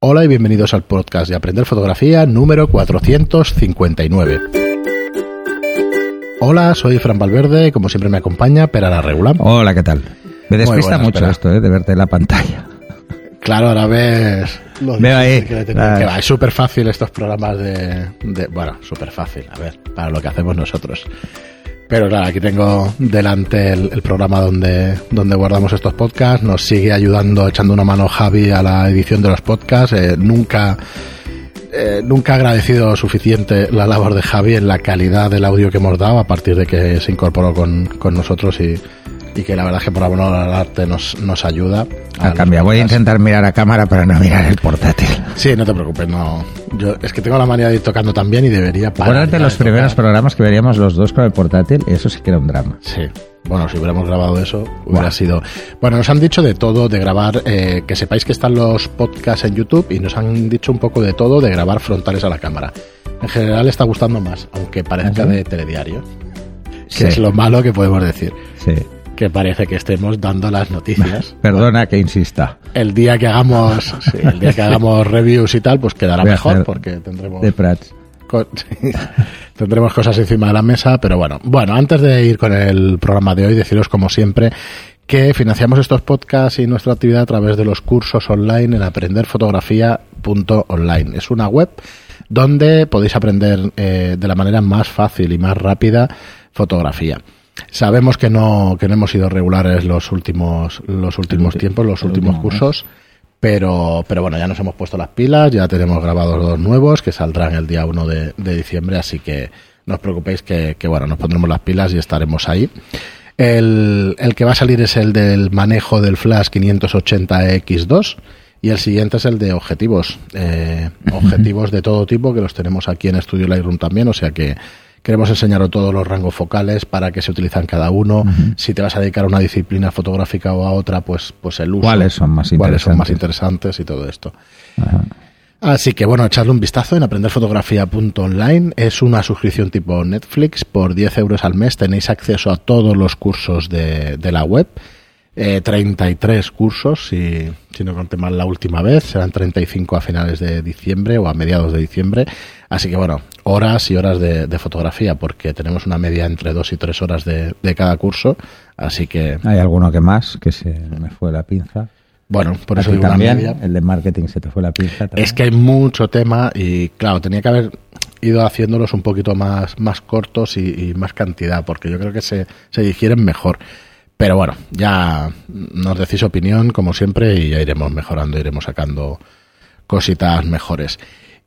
Hola y bienvenidos al podcast de Aprender Fotografía número 459. Hola, soy Fran Valverde, como siempre me acompaña Perara Regular. Hola, ¿qué tal? Me despista buenas, mucho Pera. esto, ¿eh? de verte en la pantalla. Claro, ahora ves... Veo ahí, que que va. Es súper fácil estos programas de, de- Bueno, súper fácil, a ver, para lo que hacemos nosotros. Pero claro, aquí tengo delante el, programa donde, donde guardamos estos podcasts. Nos sigue ayudando, echando una mano Javi a la edición de los podcasts. Eh, nunca, eh, nunca agradecido suficiente la labor de Javi en la calidad del audio que hemos dado a partir de que se incorporó con, con nosotros y, y que la verdad es que por amor al arte nos, nos ayuda. A cambio, voy a intentar mirar a cámara para no mirar el portátil. Sí, no te preocupes, no. Yo es que tengo la manía de ir tocando también y debería parar. Ya de los primeros programas que veríamos los dos con el portátil, eso sí que era un drama. Sí. Bueno, si hubiéramos grabado eso, hubiera sido. Bueno, nos han dicho de todo, de grabar, eh, que sepáis que están los podcasts en YouTube y nos han dicho un poco de todo, de grabar frontales a la cámara. En general está gustando más, aunque parezca Ujú. de telediario, que Sí. es lo malo que podemos decir. Sí. Que parece que estemos dando las noticias. Perdona que insista. El día que hagamos, sí, el día que hagamos reviews y tal, pues quedará Voy mejor porque tendremos De Prats. Co- sí. Tendremos cosas encima de la mesa, pero bueno. Bueno, antes de ir con el programa de hoy, deciros como siempre que financiamos estos podcasts y nuestra actividad a través de los cursos online en aprenderfotografía.online. Es una web donde podéis aprender eh, de la manera más fácil y más rápida fotografía. Sabemos que no, que no hemos sido regulares los últimos, los últimos tiempos, los últimos último cursos, pero, pero bueno, ya nos hemos puesto las pilas, ya tenemos grabados dos nuevos que saldrán el día 1 de, de diciembre, así que no os preocupéis que, que, bueno, nos pondremos las pilas y estaremos ahí. El, el que va a salir es el del manejo del Flash 580X2 y el siguiente es el de objetivos, eh, objetivos de todo tipo que los tenemos aquí en Studio Lightroom también, o sea que queremos enseñaros todos los rangos focales para qué se utilizan cada uno, si te vas a dedicar a una disciplina fotográfica o a otra, pues, pues el uso ¿Cuáles son más cuáles son más interesantes? y todo esto. Así que bueno, echarle un vistazo en aprenderfotografía.online. Es una suscripción tipo Netflix. Por 10 euros al mes tenéis acceso a todos los cursos de, de la web. Eh, 33 cursos, si, si no conté mal la última vez. Serán 35 a finales de diciembre o a mediados de diciembre. Así que bueno, horas y horas de, de fotografía, porque tenemos una media entre 2 y 3 horas de, de cada curso. Así que, Hay alguno que más, que se me fue la pinza. bueno, por ¿A eso digo una también, media. el de marketing se te fue la pinza. también? Es que hay mucho tema y claro, tenía que haber ido haciéndolos un poquito más, más cortos y, y más cantidad, porque yo creo que se, se digieren mejor. Pero bueno, ya nos decís opinión, como siempre, y ya iremos mejorando, iremos sacando cositas mejores.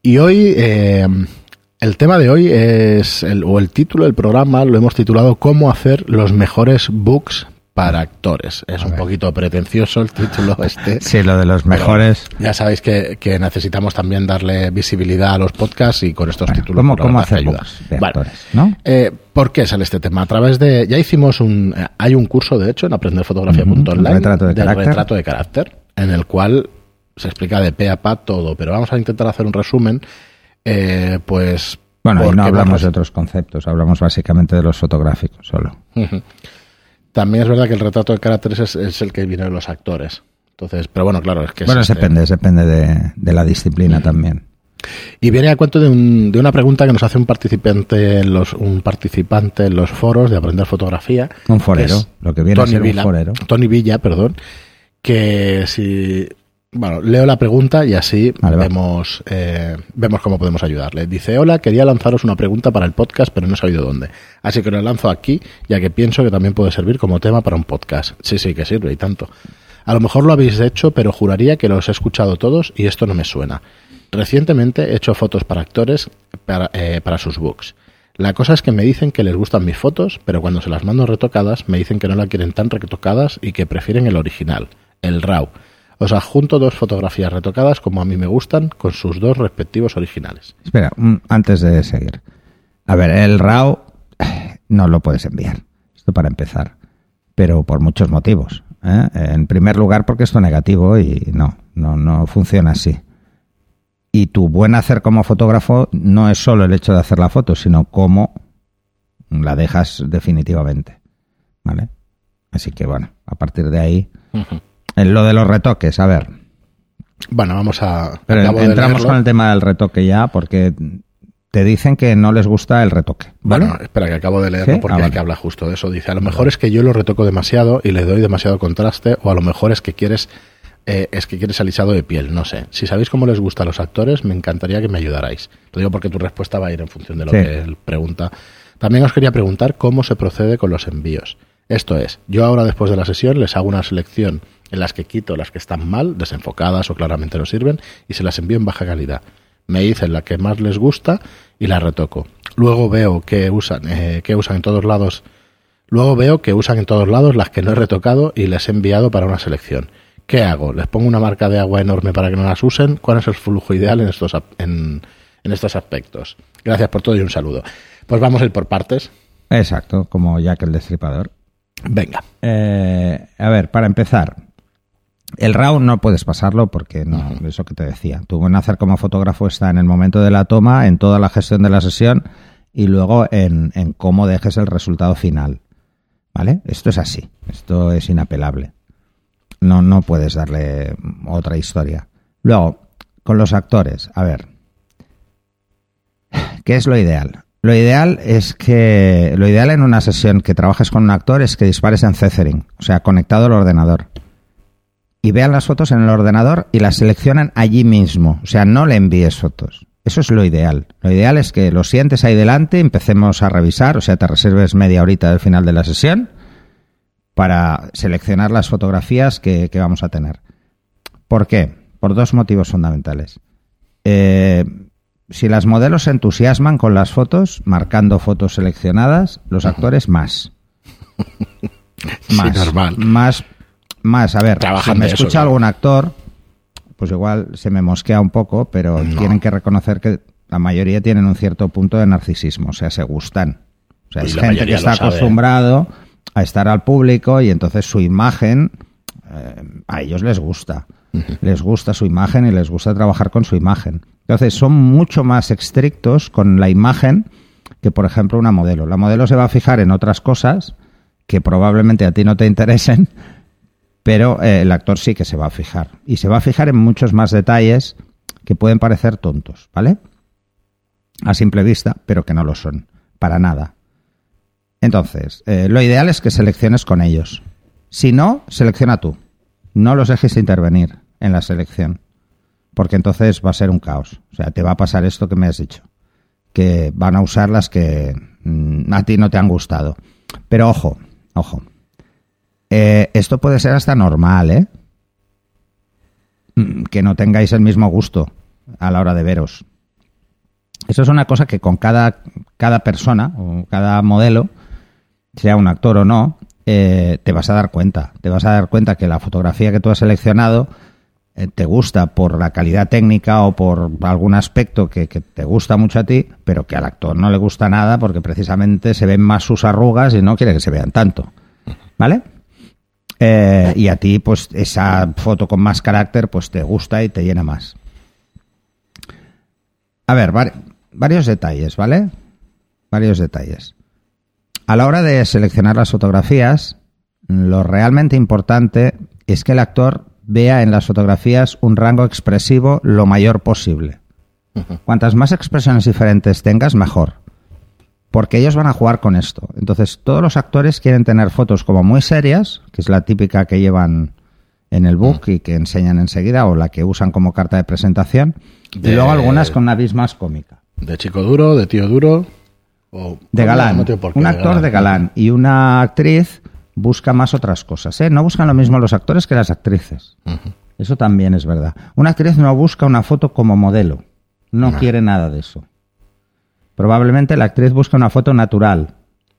Y hoy, eh, el tema de hoy es, el, o el título del programa lo hemos titulado ¿Cómo hacer los mejores books para actores? Es un poquito pretencioso el título este. Sí, lo de los mejores. Ya sabéis que, que necesitamos también darle visibilidad a los podcasts y con estos Bueno, títulos ¿Cómo, pues, cómo hacer ayuda. books de Vale. actores? ¿no? Eh, ¿Por qué sale este tema? A través de. Ya hicimos un. eh, Hay un curso, de hecho, en aprenderfotografía.online Ujú, retrato de del carácter. retrato de carácter, en el cual se explica de pe a pa todo, pero vamos a intentar hacer un resumen. eh, pues. Bueno, y no hablamos de otros conceptos, hablamos básicamente de los fotográficos solo. Ujú. También es verdad que el retrato de carácter es, es el que viene de los actores. Entonces, pero bueno, claro, es que. es bueno, este- depende, depende de, de la disciplina también. Y viene a cuento de, un- de una pregunta que nos hace un participante en los, un participante en los foros de aprender fotografía. Un forero, Es lo que viene a Tony ser Villa, un forero. Tony Villa, perdón. Que si. Bueno, leo la pregunta y así Vale, vemos, eh, vemos cómo podemos ayudarle. Dice: Hola, quería lanzaros una pregunta para el podcast, pero no he sabido dónde. Así que lo lanzo aquí, ya que pienso que también puede servir como tema para un podcast. Sí, sí, que sirve y tanto. A lo mejor lo habéis hecho, pero juraría que los he escuchado todos y esto no me suena. Recientemente he hecho fotos para actores para, eh, para sus books. La cosa es que me dicen que les gustan mis fotos, pero cuando se las mando retocadas me dicen que no la quieren tan retocadas y que prefieren el original, el RAW. Os adjunto dos fotografías retocadas como a mí me gustan, con sus dos respectivos originales. Espera, antes de seguir. A ver, el RAW no lo puedes enviar. Esto para empezar. Pero por muchos motivos. ¿eh? En primer lugar, porque esto es negativo y no, no, no funciona así. Y tu buen hacer como fotógrafo no es solo el hecho de hacer la foto, sino cómo la dejas definitivamente. ¿Vale? Así que bueno, a partir de ahí. Lo de los retoques, a ver. Bueno, vamos a. Pero acabo de entramos con el tema del retoque ya, porque te dicen que no les gusta el retoque. ¿vale? Bueno, espera, que acabo de leerlo ¿Sí? porque Ah, hay que hablar justo de eso. Dice, a lo mejor es que yo lo retoco demasiado y le doy demasiado contraste, o a lo mejor es que quieres eh, es que quieres alisado de piel, no sé. Si sabéis cómo les gusta a los actores, me encantaría que me ayudarais. Lo digo porque tu respuesta va a ir en función de lo Sí. que él pregunta. También os quería preguntar cómo se procede con los envíos. Esto es, yo ahora después de la sesión les hago una selección en las que quito las que están mal, desenfocadas o claramente no sirven, y se las envío en baja calidad. Me dicen la que más les gusta y la retoco. Luego veo que usan, eh, que usan en todos lados. Luego veo que usan en todos lados las que no he retocado y les he enviado para una selección. ¿Qué hago? ¿Les pongo una marca de agua enorme para que no las usen? ¿Cuál es el flujo ideal en estos, en, en estos aspectos? Gracias por todo y un saludo. Pues vamos a ir por partes. Exacto, como Jack el Destripador. Venga. Eh, a ver, para empezar, el RAW no puedes pasarlo porque no, eso que te decía. Tu buen hacer como fotógrafo está en el momento de la toma, en toda la gestión de la sesión y luego en, en cómo dejes el resultado final. ¿Vale? Esto es así. Esto es inapelable. No, no puedes darle otra historia. Luego, con los actores, a ver. ¿Qué es lo ideal? Lo ideal es que lo ideal en una sesión que trabajes con un actor es que dispares en Cethering, o sea, conectado al ordenador. Y vean las fotos en el ordenador y las seleccionan allí mismo, o sea, no le envíes fotos. Eso es lo ideal. Lo ideal es que lo sientes ahí delante, empecemos a revisar, o sea, te reserves media horita del final de la sesión para seleccionar las fotografías que, que vamos a tener. ¿Por qué? Por dos motivos fundamentales. Eh, si las modelos se entusiasman con las fotos, marcando fotos seleccionadas, los actores más. Más. normal. Más, más. A ver, Trabajan si me eso, escucha claro. algún actor, pues igual se me mosquea un poco, pero No. tienen que reconocer que la mayoría tienen un cierto punto de narcisismo, o sea, se gustan. O sea, Y es gente que está acostumbrado a estar al público y entonces su imagen eh, a ellos les gusta. Les gusta su imagen y les gusta trabajar con su imagen. Entonces son mucho más estrictos con la imagen que, por ejemplo, una modelo. La modelo se va a fijar en otras cosas que probablemente a ti no te interesen, pero eh, el actor sí que se va a fijar. Y se va a fijar en muchos más detalles que pueden parecer tontos, ¿vale? A simple vista, pero que no lo son, para nada. Entonces, eh, lo ideal es que selecciones con ellos. Si no, selecciona tú. No los dejes intervenir en la selección. Porque entonces va a ser un caos. O sea, te va a pasar esto que me has dicho. Que van a usar las que mm, a ti no te han gustado. Pero ojo, ojo. Eh, esto puede ser hasta normal, ¿eh? Mm, Que no tengáis el mismo gusto a la hora de veros. Eso es una cosa que con cada, cada persona o cada modelo, sea un actor o no, eh, te vas a dar cuenta. Te vas a dar cuenta que la fotografía que tú has seleccionado eh, te gusta por la calidad técnica o por algún aspecto que, que te gusta mucho a ti, pero que al actor no le gusta nada porque precisamente se ven más sus arrugas y no quiere que se vean tanto. ¿Vale? Eh, y a ti, pues esa foto con más carácter, pues te gusta y te llena más. A ver, vari- varios detalles, ¿vale? Varios detalles. A la hora de seleccionar las fotografías, lo realmente importante es que el actor vea en las fotografías un rango expresivo lo mayor posible. Cuantas más expresiones diferentes tengas, mejor. Porque ellos van a jugar con esto. Entonces, todos los actores quieren tener fotos como muy serias, que es la típica que llevan en el book y que enseñan enseguida, o la que usan como carta de presentación, De- y luego algunas con una vis más cómica. De chico duro, de tío duro. O, De galán. no qué, un actor de galán y una actriz busca más otras cosas. ¿eh? No buscan lo mismo los actores que las actrices. Eso también es verdad. Una actriz no busca una foto como modelo. No No. quiere nada de eso. Probablemente la actriz busca una foto natural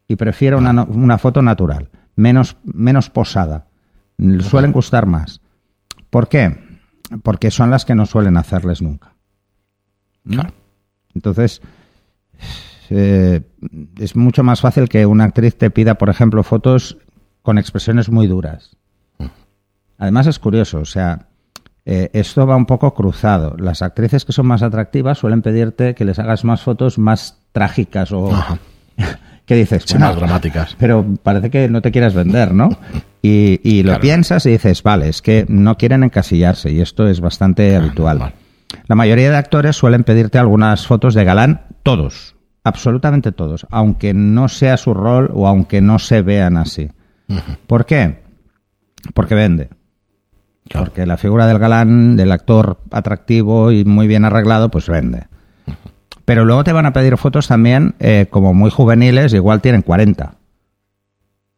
y prefiere una, una foto natural, menos, menos posada. Suelen gustar más. ¿Por qué? Porque son las que no suelen hacerles nunca. ¿Mm? Claro. Entonces, eh, es mucho más fácil que una actriz te pida, por ejemplo, fotos con expresiones muy duras. Además es curioso, o sea, eh, esto va un poco cruzado. Las actrices que son más atractivas suelen pedirte que les hagas más fotos más trágicas o... ¿Qué dices? Sí, Bueno, más dramáticas. pero parece que no te quieras vender, ¿no? Y, y lo Claro. piensas y dices, vale, es que no quieren encasillarse y esto es bastante habitual. normal. La mayoría de actores suelen pedirte algunas fotos de galán, todos, absolutamente todos, aunque no sea su rol o aunque no se vean así. ¿Por qué? Porque vende. Claro. Porque la figura del galán, del actor atractivo y muy bien arreglado, pues vende. Pero luego te van a pedir fotos también eh, como muy juveniles, igual tienen 40.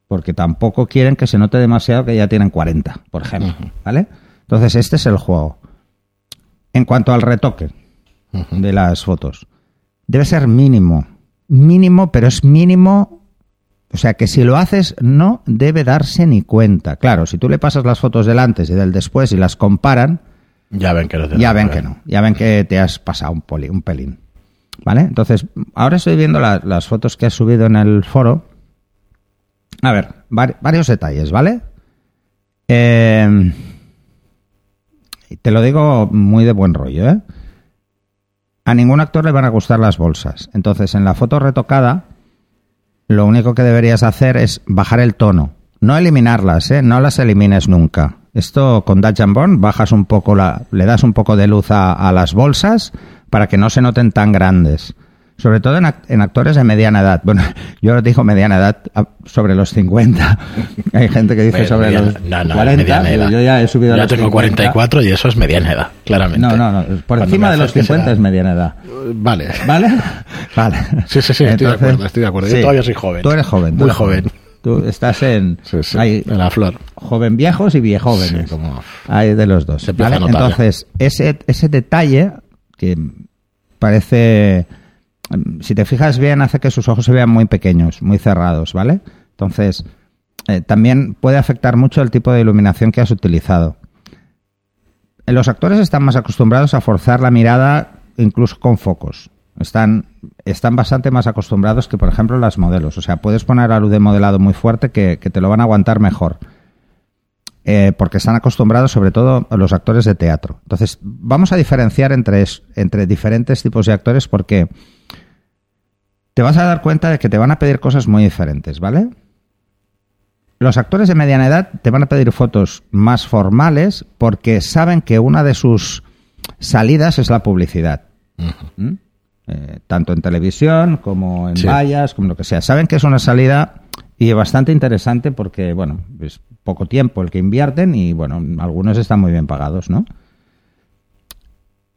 Porque tampoco quieren que se note demasiado que ya tienen 40, por ejemplo. ¿Vale? Entonces, este es el juego. En cuanto al retoque de las fotos, debe ser mínimo. Mínimo, pero es mínimo. O sea que si lo haces, no debe darse ni cuenta. Claro, si tú le pasas las fotos del antes y del después y las comparan, Ya ven que no te ya ven que no, ya ven que te has pasado un, poli- un pelín. ¿Vale? Entonces, ahora estoy viendo la- las fotos que has subido en el foro. A ver, vari- varios detalles, ¿vale? Eh, te lo digo muy de buen rollo, ¿eh? A ningún actor le van a gustar las bolsas. Entonces, en la foto retocada, lo único que deberías hacer es bajar el tono. No eliminarlas, ¿eh? No las elimines nunca. Esto con Dutch and bajas un poco la, le das un poco de luz a las bolsas para que no se noten tan grandes. Sobre todo en, ac- en actores de mediana edad. Bueno, yo digo mediana edad a- sobre los 50. Hay gente que dice sobre mediana- los no, no, 40. mediana edad. Yo ya he subido a Yo los tengo 50. 44 y eso es mediana edad, claramente. No, no, no. Por Cuando encima de los haces que 50 sea- es mediana edad. Vale. ¿Vale? Vale. Sí, sí, sí, estoy de acuerdo, estoy de acuerdo. Yo todavía soy joven. Tú eres joven. tú Muy eres joven. Tú estás en... Sí, sí, hay en la flor. joven viejos y viejóvenes. Sí, como- Hay de los dos. ¿vale? a. Entonces, ese, ese detalle que parece... Si te fijas bien, hace que sus ojos se vean muy pequeños, muy cerrados, ¿vale? Entonces, eh, también puede afectar mucho el tipo de iluminación que has utilizado. Los actores están más acostumbrados a forzar la mirada incluso con focos. Están, están bastante más acostumbrados que, por ejemplo, las modelos. O sea, puedes poner la luz de modelado muy fuerte que, te lo van a aguantar mejor. Eh, porque están acostumbrados sobre todo los actores de teatro. Entonces, vamos a diferenciar entre, entre diferentes tipos de actores porque te vas a dar cuenta de que te van a pedir cosas muy diferentes, ¿vale? Los actores de mediana edad te van a pedir fotos más formales porque saben que una de sus salidas es la publicidad. ¿Mm? Eh, tanto en televisión como en Sí. vallas, como lo que sea. Saben que es una salida y bastante interesante porque, bueno, es poco tiempo el que invierten y, bueno, algunos están muy bien pagados, ¿no?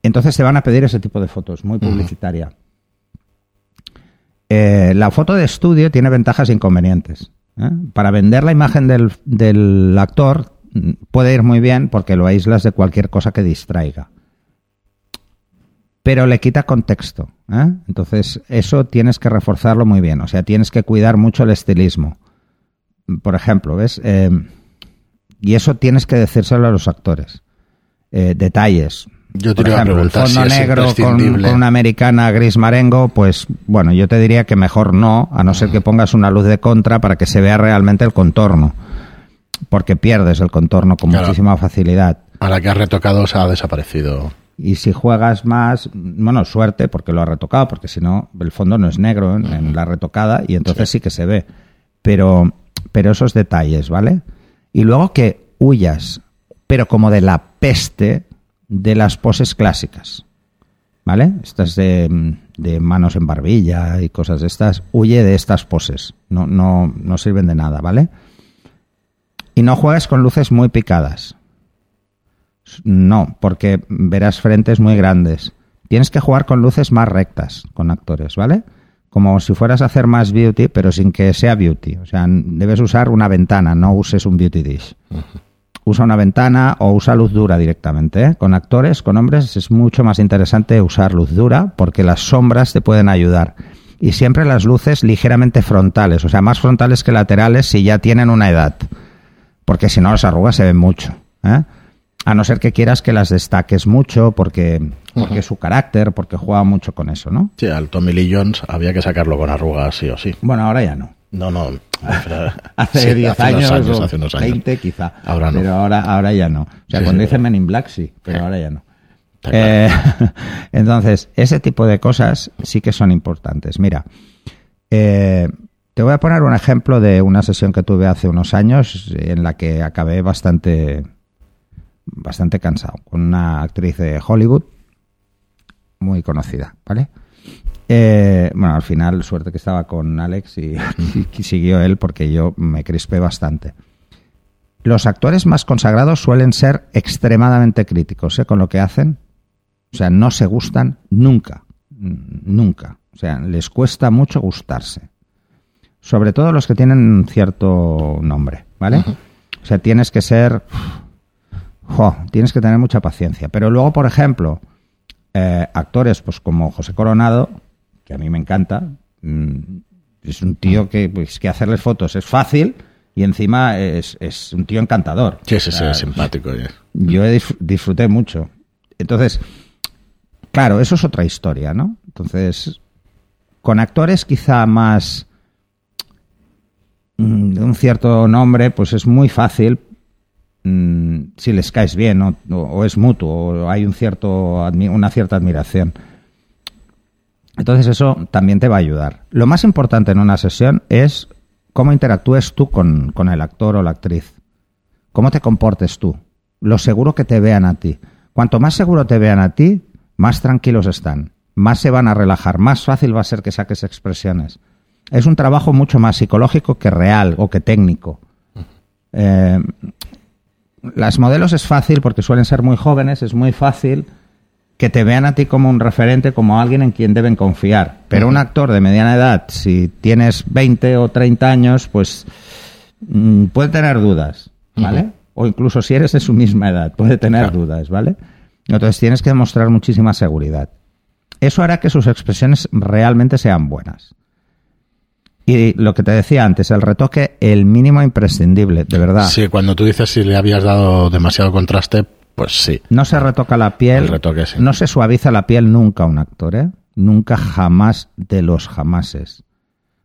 Entonces te van a pedir ese tipo de fotos, muy publicitaria. Eh, la foto de estudio tiene ventajas e inconvenientes. ¿eh? Para vender la imagen del, actor mm, puede ir muy bien porque lo aíslas de cualquier cosa que distraiga. Pero le quita contexto. ¿eh? Entonces, eso tienes que reforzarlo muy bien. O sea, tienes que cuidar mucho el estilismo. Por ejemplo, ¿ves? Eh, y eso tienes que decírselo a los actores. Detalles. Yo te Por ejemplo, el fondo si negro con, una americana gris marengo, pues bueno, yo te diría que mejor no, a no ser que pongas una luz de contra para que se vea realmente el contorno. Porque pierdes el contorno con Claro. muchísima facilidad. A la que has retocado se ha desaparecido. Y si juegas más, bueno, suerte, porque lo has retocado, porque si no, el fondo no es negro en, en la retocada y entonces sí. que se ve. Pero, pero esos detalles, ¿vale? Y luego que huyas, pero como de la peste de las poses clásicas, ¿vale? Estas de, manos en barbilla y cosas de estas, huye de estas poses, no, no, no sirven de nada, ¿vale? Y no juegues con luces muy picadas. No, porque verás frentes muy grandes. Tienes que jugar con luces más rectas con actores, ¿vale? Como si fueras a hacer más beauty, pero sin que sea beauty. O sea, debes usar una ventana, no uses un beauty dish. Usa una ventana o usa luz dura directamente. ¿eh? Con actores, con hombres, es mucho más interesante usar luz dura porque las sombras te pueden ayudar. Y siempre las luces ligeramente frontales, o sea, más frontales que laterales si ya tienen una edad. Porque si no, las arrugas se ven mucho. ¿eh? A no ser que quieras que las destaques mucho porque, porque es su carácter, porque juega mucho con eso, ¿no? Sí, al Tommy Lee Jones había que sacarlo con arrugas, sí o sí. Bueno, ahora ya no. No, no. Hace sí, 10 hace unos años, o hace unos años. 20 quizá. Ahora no. Pero ahora, ahora ya no. O sea, Sí, cuando sí. dicen Men in Black sí, pero ahora ya no. Claro. Eh, entonces, ese tipo de cosas sí que son importantes. Mira, eh, Te voy a poner un ejemplo de una sesión que tuve hace unos años en la que acabé bastante, bastante cansado, con una actriz de Hollywood muy conocida, ¿vale? Eh, bueno, al final, suerte que estaba con Alex y, y siguió él porque yo me crispé bastante. Los actores más consagrados suelen ser extremadamente críticos ¿eh? con lo que hacen. O sea, no se gustan nunca. Nunca. O sea, les cuesta mucho gustarse. Sobre todo los que tienen cierto nombre, ¿vale? O sea, tienes que ser... jo, tienes que tener mucha paciencia. Pero luego, por ejemplo, eh, actores pues como José Coronado, que a mí me encanta, mm, es un tío que, pues, que hacerle fotos es fácil y encima es, es un tío encantador. Sí, sí, sí, es simpático. yo disfruté mucho. Entonces, claro, eso es otra historia, ¿no? Entonces, con actores quizá más mm, de un cierto nombre, pues es muy fácil mm, si les caes bien o, o es mutuo o hay un cierto una cierta admiración. Entonces eso también te va a ayudar. Lo más importante en una sesión es cómo interactúes tú con, con el actor o la actriz. Cómo te comportes tú. Lo seguro que te vean a ti. Cuanto más seguro te vean a ti, más tranquilos están. Más se van a relajar. Más fácil va a ser que saques expresiones. Es un trabajo mucho más psicológico que real o que técnico. Eh, las modelos es fácil porque suelen ser muy jóvenes, es muy fácil que te vean a ti como un referente, como alguien en quien deben confiar. Pero un actor de mediana edad, si tienes 20 o 30 años, pues mm, puede tener dudas, ¿vale? O incluso si eres de su misma edad, puede tener Claro. dudas, ¿vale? Entonces tienes que demostrar muchísima seguridad. Eso hará que sus expresiones realmente sean buenas. Y lo que te decía antes, el retoque, el mínimo imprescindible, de verdad. Sí, cuando tú dices si le habías dado demasiado contraste, pues sí. No se retoca la piel. El retoque, sí. No se suaviza la piel nunca un actor, ¿eh? Nunca jamás de los jamases.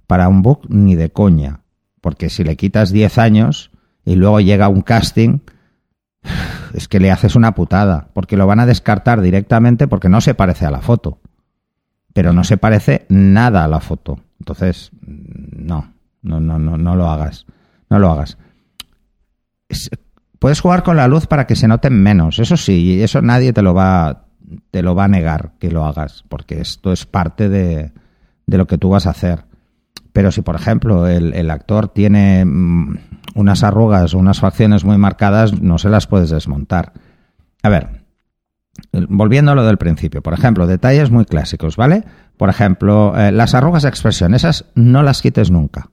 Para un book ni de coña. Porque si le quitas 10 años y luego llega un casting, es que le haces una putada. Porque lo van a descartar directamente porque no se parece a la foto. Pero no se parece nada a la foto. Entonces, no, no, no, no, no lo hagas. No lo hagas. Es- puedes jugar con la luz para que se noten menos. Eso sí, eso nadie te lo va, te lo va a negar que lo hagas, porque esto es parte de, de lo que tú vas a hacer. Pero si, por ejemplo, el, actor tiene mm, unas arrugas o unas facciones muy marcadas, no se las puedes desmontar. A ver, volviendo a lo del principio, por ejemplo, detalles muy clásicos, ¿vale? Por ejemplo, eh, las arrugas de expresión, esas no las quites nunca.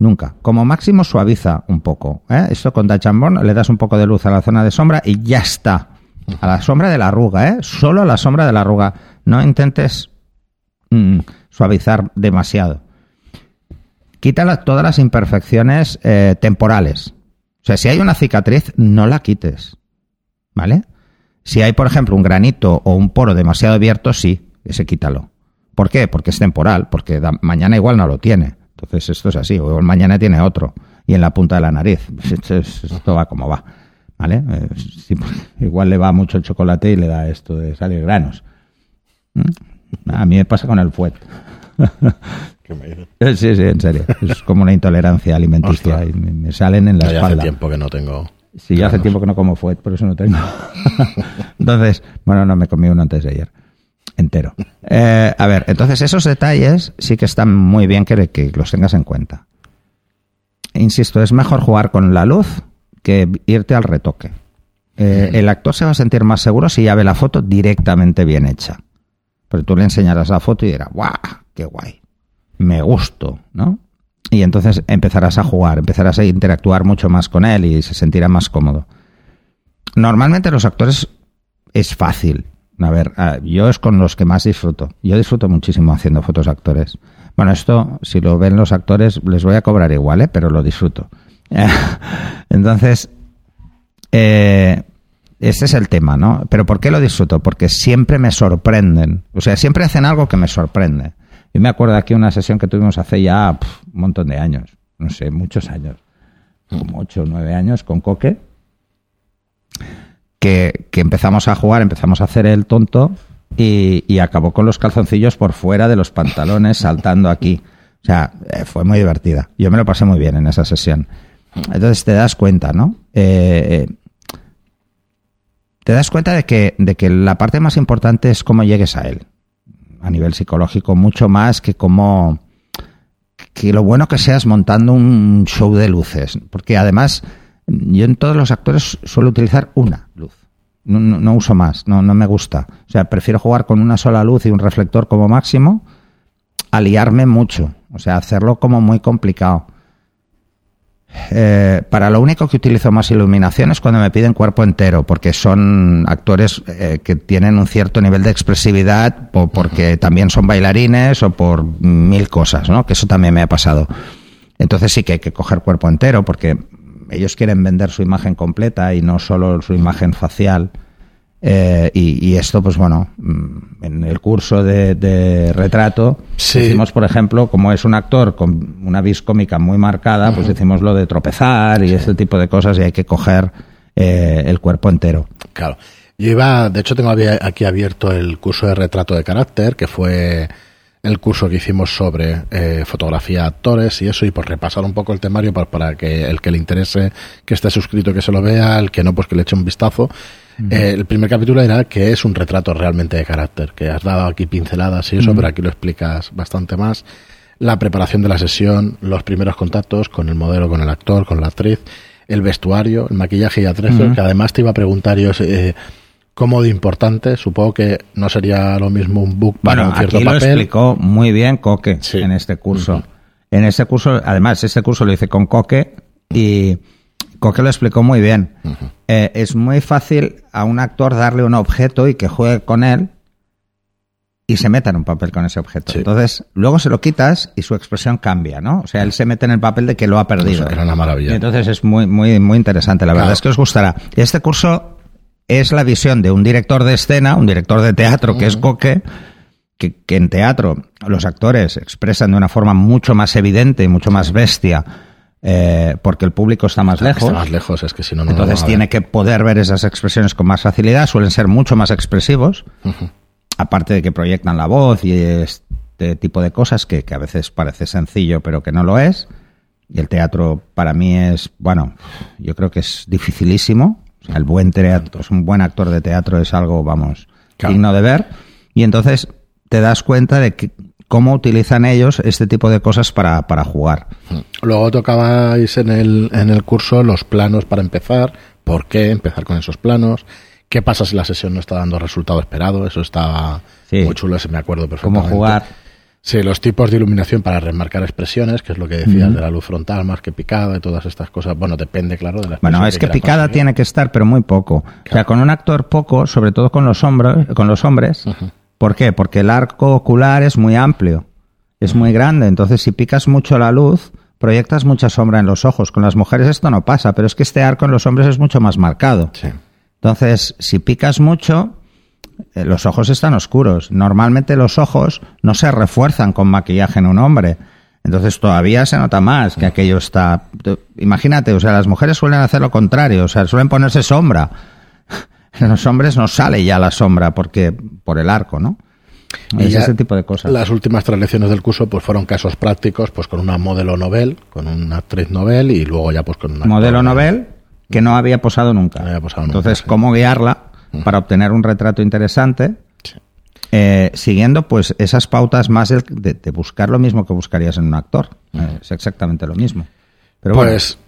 Nunca. Como máximo suaviza un poco. ¿eh? Esto con Burn le das un poco de luz a la zona de sombra y ya está. A la sombra de la arruga, ¿eh? Solo a la sombra de la arruga. No intentes mm, suavizar demasiado. Quita la- todas las imperfecciones eh, temporales. O sea, si hay una cicatriz, no la quites. ¿Vale? Si hay, por ejemplo, un granito o un poro demasiado abierto, sí, ese quítalo. ¿Por qué? Porque es temporal, porque mañana igual no lo tiene. Entonces esto es así, o mañana tiene otro, y en la punta de la nariz. Pues Esto, es- esto va como va. ¿Vale? Eh, sí, porque igual le va mucho el chocolate y le da esto de salir granos. ¿Mm? A mí me pasa con el fuet. ¿Qué me dices? Eh, Sí, sí, en serio. Es como una intolerancia alimenticia y me, salen en la Ya hace espalda. tiempo que no tengo. Sí, ya hace tiempo que no como fuet, por eso no tengo. entonces, bueno, no me comí uno antes de ayer. Entero. Eh, a ver, entonces esos detalles sí que están muy bien que, que los tengas en cuenta. Insisto, es mejor jugar con la luz que irte al retoque. Eh, el actor se va a sentir más seguro si ya ve la foto directamente bien hecha. Pero tú le enseñarás la foto y dirá, ¡guau! ¡Qué guay! Me gusto, ¿no? Y entonces empezarás a jugar, empezarás a interactuar mucho más con él y se sentirá más cómodo. Normalmente los actores es fácil. A ver, ah, yo es con los que más disfruto. Yo disfruto muchísimo haciendo fotos a actores. Bueno, esto, si lo ven los actores, les voy a cobrar igual, ¿eh? pero lo disfruto. Entonces, eh, ese es el tema, ¿no? Pero ¿por qué lo disfruto? Porque siempre me sorprenden. O sea, siempre hacen algo que me sorprende. Yo me acuerdo aquí una sesión que tuvimos hace ya un montón de años. No sé, muchos años. Como ocho o nueve años con Coque. Que, empezamos a jugar, empezamos a hacer el tonto y, y acabó con los calzoncillos por fuera de los pantalones saltando aquí. O sea, eh, fue muy divertida. Yo me lo pasé muy bien en esa sesión. Entonces te das cuenta, ¿no? Eh, eh, te das cuenta de que, de que la parte más importante es cómo llegues a él, a nivel psicológico, mucho más que cómo que lo bueno que seas montando un show de luces, porque además yo en todos los actores suelo utilizar una luz. No, no- no uso más, no, no me gusta. O sea, prefiero jugar con una sola luz y un reflector como máximo, a liarme mucho. O sea, hacerlo como muy complicado. Eh, para lo único que utilizo más iluminación es cuando me piden cuerpo entero, porque son actores eh, que tienen un cierto nivel de expresividad, po- porque también son bailarines o por mil cosas, ¿no? Que eso también me ha pasado. Entonces sí que hay que coger cuerpo entero, porque ellos quieren vender su imagen completa y no solo su imagen facial. Eh, y, y esto, pues bueno, mm, en el curso de, de retrato, Sí. hicimos, por ejemplo, como es un actor con una vis cómica muy marcada, pues decimos lo de tropezar y este tipo de cosas y hay que coger eh, el cuerpo entero. Claro. Yo iba, de hecho tengo aquí abierto el curso de retrato de carácter, que fue el curso que hicimos sobre eh, fotografía de actores y eso, y por repasar un poco el temario para, para que el que le interese que esté suscrito que se lo vea, el que no, pues que le eche un vistazo. Eh, el primer capítulo era que es un retrato realmente de carácter, que has dado aquí pinceladas y eso, pero aquí lo explicas bastante más. La preparación de la sesión, los primeros contactos con el modelo, con el actor, con la actriz, el vestuario, el maquillaje y atrezo, que además te iba a preguntar yo eh, cómo de importante, supongo que no sería lo mismo un book para Bueno, un cierto aquí lo papel. explicó muy bien Coque Sí. en este curso. En este curso, además, este curso lo hice con Coque y Coque lo explicó muy bien. Eh, es muy fácil a un actor darle un objeto y que juegue con él y se meta en un papel con ese objeto. Sí. Entonces, luego se lo quitas y su expresión cambia, ¿no? O sea, él se mete en el papel de que lo ha perdido. O sea, era una maravilla. Y entonces es muy, muy, muy interesante. La verdad es que os gustará. Este curso es la visión de un director de escena, un director de teatro que es Coque, que, que en teatro los actores expresan de una forma mucho más evidente y mucho más bestia, eh, porque el público está más Está lejos. más lejos, es que si no, no Entonces tiene que poder ver esas expresiones con más facilidad, suelen ser mucho más expresivos, aparte de que proyectan la voz y este tipo de cosas que, que a veces parece sencillo pero que no lo es. Y el teatro para mí es, bueno, yo creo que es dificilísimo. O sea, el buen teatro, es un buen actor de teatro es algo, vamos, Claro. digno de ver. Y entonces te das cuenta de que, cómo utilizan ellos este tipo de cosas para, para jugar. Luego tocabais en el, en el curso los planos para empezar, por qué empezar con esos planos, qué pasa si la sesión no está dando el resultado esperado, eso estaba Sí. muy chulo, ese me acuerdo Cómo perfectamente. jugar. Sí, los tipos de iluminación para remarcar expresiones, que es lo que decías de la luz frontal más que picada y todas estas cosas. Bueno, depende, claro, de la Bueno, es que picada conseguir. tiene que estar, pero muy poco. O sea, con un actor poco, sobre todo con los hombres, con los hombres. ¿Por qué? Porque el arco ocular es muy amplio, es muy grande. Entonces, si picas mucho la luz, proyectas mucha sombra en los ojos. Con las mujeres esto no pasa, pero es que este arco en los hombres es mucho más marcado. Sí. Entonces, si picas mucho, los ojos están oscuros. Normalmente los ojos no se refuerzan con maquillaje en un hombre. Entonces todavía se nota más que aquello está... Imagínate, o sea, las mujeres suelen hacer lo contrario, o sea, suelen ponerse sombra. En los hombres no sale ya la sombra porque por el arco, ¿no? Y Es ese tipo de cosas. Las últimas tres lecciones del curso pues fueron casos prácticos, pues con una modelo novel, con una actriz novel y luego ya pues con una Modelo novel que no había posado nunca. No había posado nunca, Entonces, sí. ¿cómo guiarla para obtener un retrato interesante? Sí. Eh, siguiendo pues esas pautas más de, de- de buscar lo mismo que buscarías en un actor. Eh, es exactamente lo mismo. Pero pues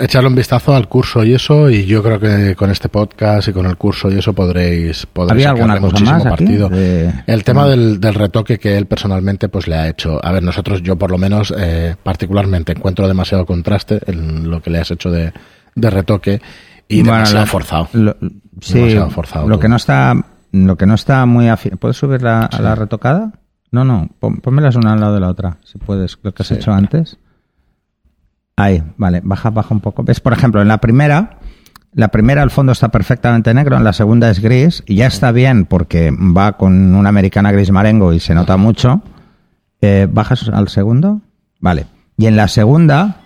echarle un vistazo al curso y eso, y yo creo que con este podcast y con el curso y eso podréis, podréis ¿Había alguna sacarle cosa muchísimo más partido. De- El tema del, del retoque que él personalmente pues le ha hecho. A ver, nosotros, yo por lo menos, eh, particularmente encuentro demasiado contraste en lo que le has hecho de, de retoque y bueno, demasiado lo- forzado. lo- sí, Demasiado forzado lo que no está, lo que no está muy afi- ¿Puedes subir la, a la retocada? No, no, pon- pónmelas una al lado de la otra, si puedes, lo que has Sí. hecho antes. Ahí, vale, baja, baja un poco. ¿Ves? Por ejemplo, en la primera, la primera el fondo está perfectamente negro, en la segunda es gris, y ya está bien porque va con una americana gris marengo y se nota mucho. Eh, ¿Bajas al segundo? Vale. Y en la segunda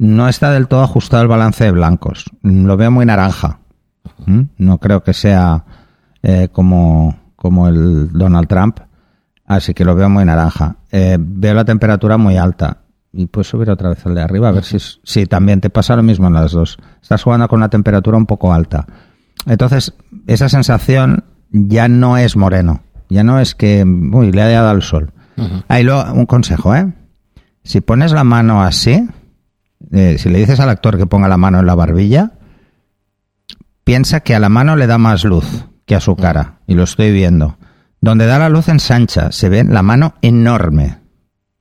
no está del todo ajustado el balance de blancos. Lo veo muy naranja. ¿Mm? No creo que sea eh, como, como el Donald Trump. Así que lo veo muy naranja. Eh, veo la temperatura muy alta. Y puedes subir otra vez al de arriba, a ver si, si también te pasa lo mismo en las dos. Estás jugando con una temperatura un poco alta. Entonces, esa sensación ya no es moreno. Ya no es que, uy, le ha dado al sol. Ahí lo, un consejo, ¿eh? Si pones la mano así, eh, si le dices al actor que ponga la mano en la barbilla, piensa que a la mano le da más luz que a su cara. Y lo estoy viendo. Donde da la luz ensancha, se ve la mano enorme.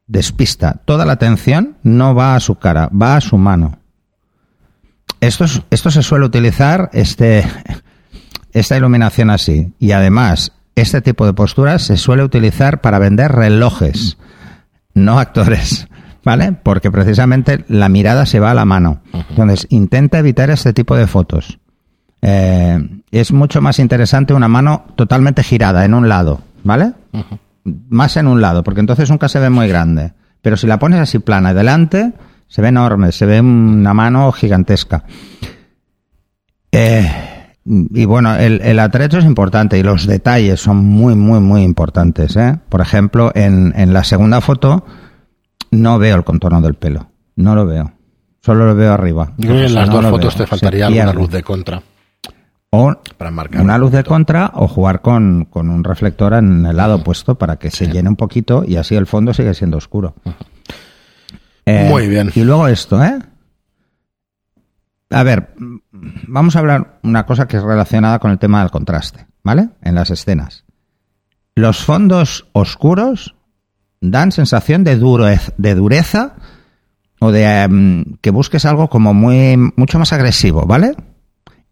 Despista. Toda la atención no va a su cara, va a su mano. Esto, es- esto se suele utilizar, este, esta iluminación así. Y además, este tipo de posturas se suele utilizar para vender relojes, no actores. ¿Vale? Porque precisamente la mirada se va a la mano. Entonces, intenta evitar este tipo de fotos. Eh, es mucho más interesante una mano totalmente girada en un lado, ¿vale? Más en un lado, porque entonces nunca se ve muy grande. Pero si la pones así plana delante, se ve enorme, se ve una mano gigantesca. Eh, y bueno, el, el atrecho es importante y los detalles son muy, muy, muy importantes. ¿eh? Por ejemplo, en, en la segunda foto no veo el contorno del pelo. No lo veo. Solo lo veo arriba. Yo en las no dos fotos veo. te faltaría alguna luz de contra O para marcar. una un luz de contra o jugar con, con un reflector en el lado opuesto para que se llene un poquito y así el fondo sigue siendo oscuro. Eh, Muy bien. Y luego esto, ¿eh? A ver, vamos a hablar una cosa que es relacionada con el tema del contraste, ¿vale? En las escenas. Los fondos oscuros dan sensación de, durez- de dureza o de em, que busques algo como muy mucho más agresivo, ¿vale?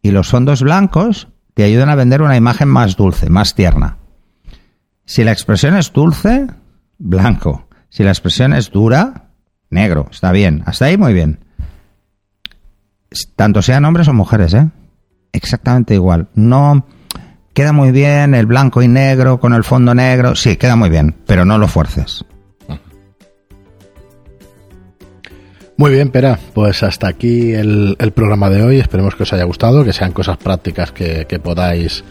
Y los fondos blancos te ayudan a vender una imagen más dulce, más tierna. Si la expresión es dulce, blanco. Si la expresión es dura, negro. Está bien. Hasta ahí muy bien. Tanto sean hombres o mujeres, ¿eh? Exactamente igual. No queda muy bien el blanco y negro con el fondo negro. Sí, queda muy bien, pero no lo fuerces. Muy bien, Pera, pues hasta aquí el, programa de hoy. Esperemos que os haya gustado, que sean cosas prácticas que, que podáis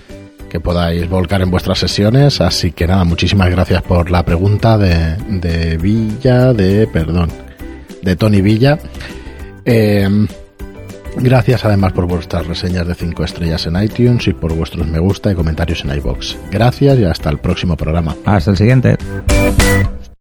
que podáis volcar en vuestras sesiones. Así que nada, muchísimas gracias por la pregunta de, de Villa, de perdón, de Tony Villa. Eh, gracias además por vuestras reseñas de 5 estrellas en iTunes y por vuestros me gusta y comentarios en iBox. Gracias y hasta el próximo programa. Hasta el siguiente.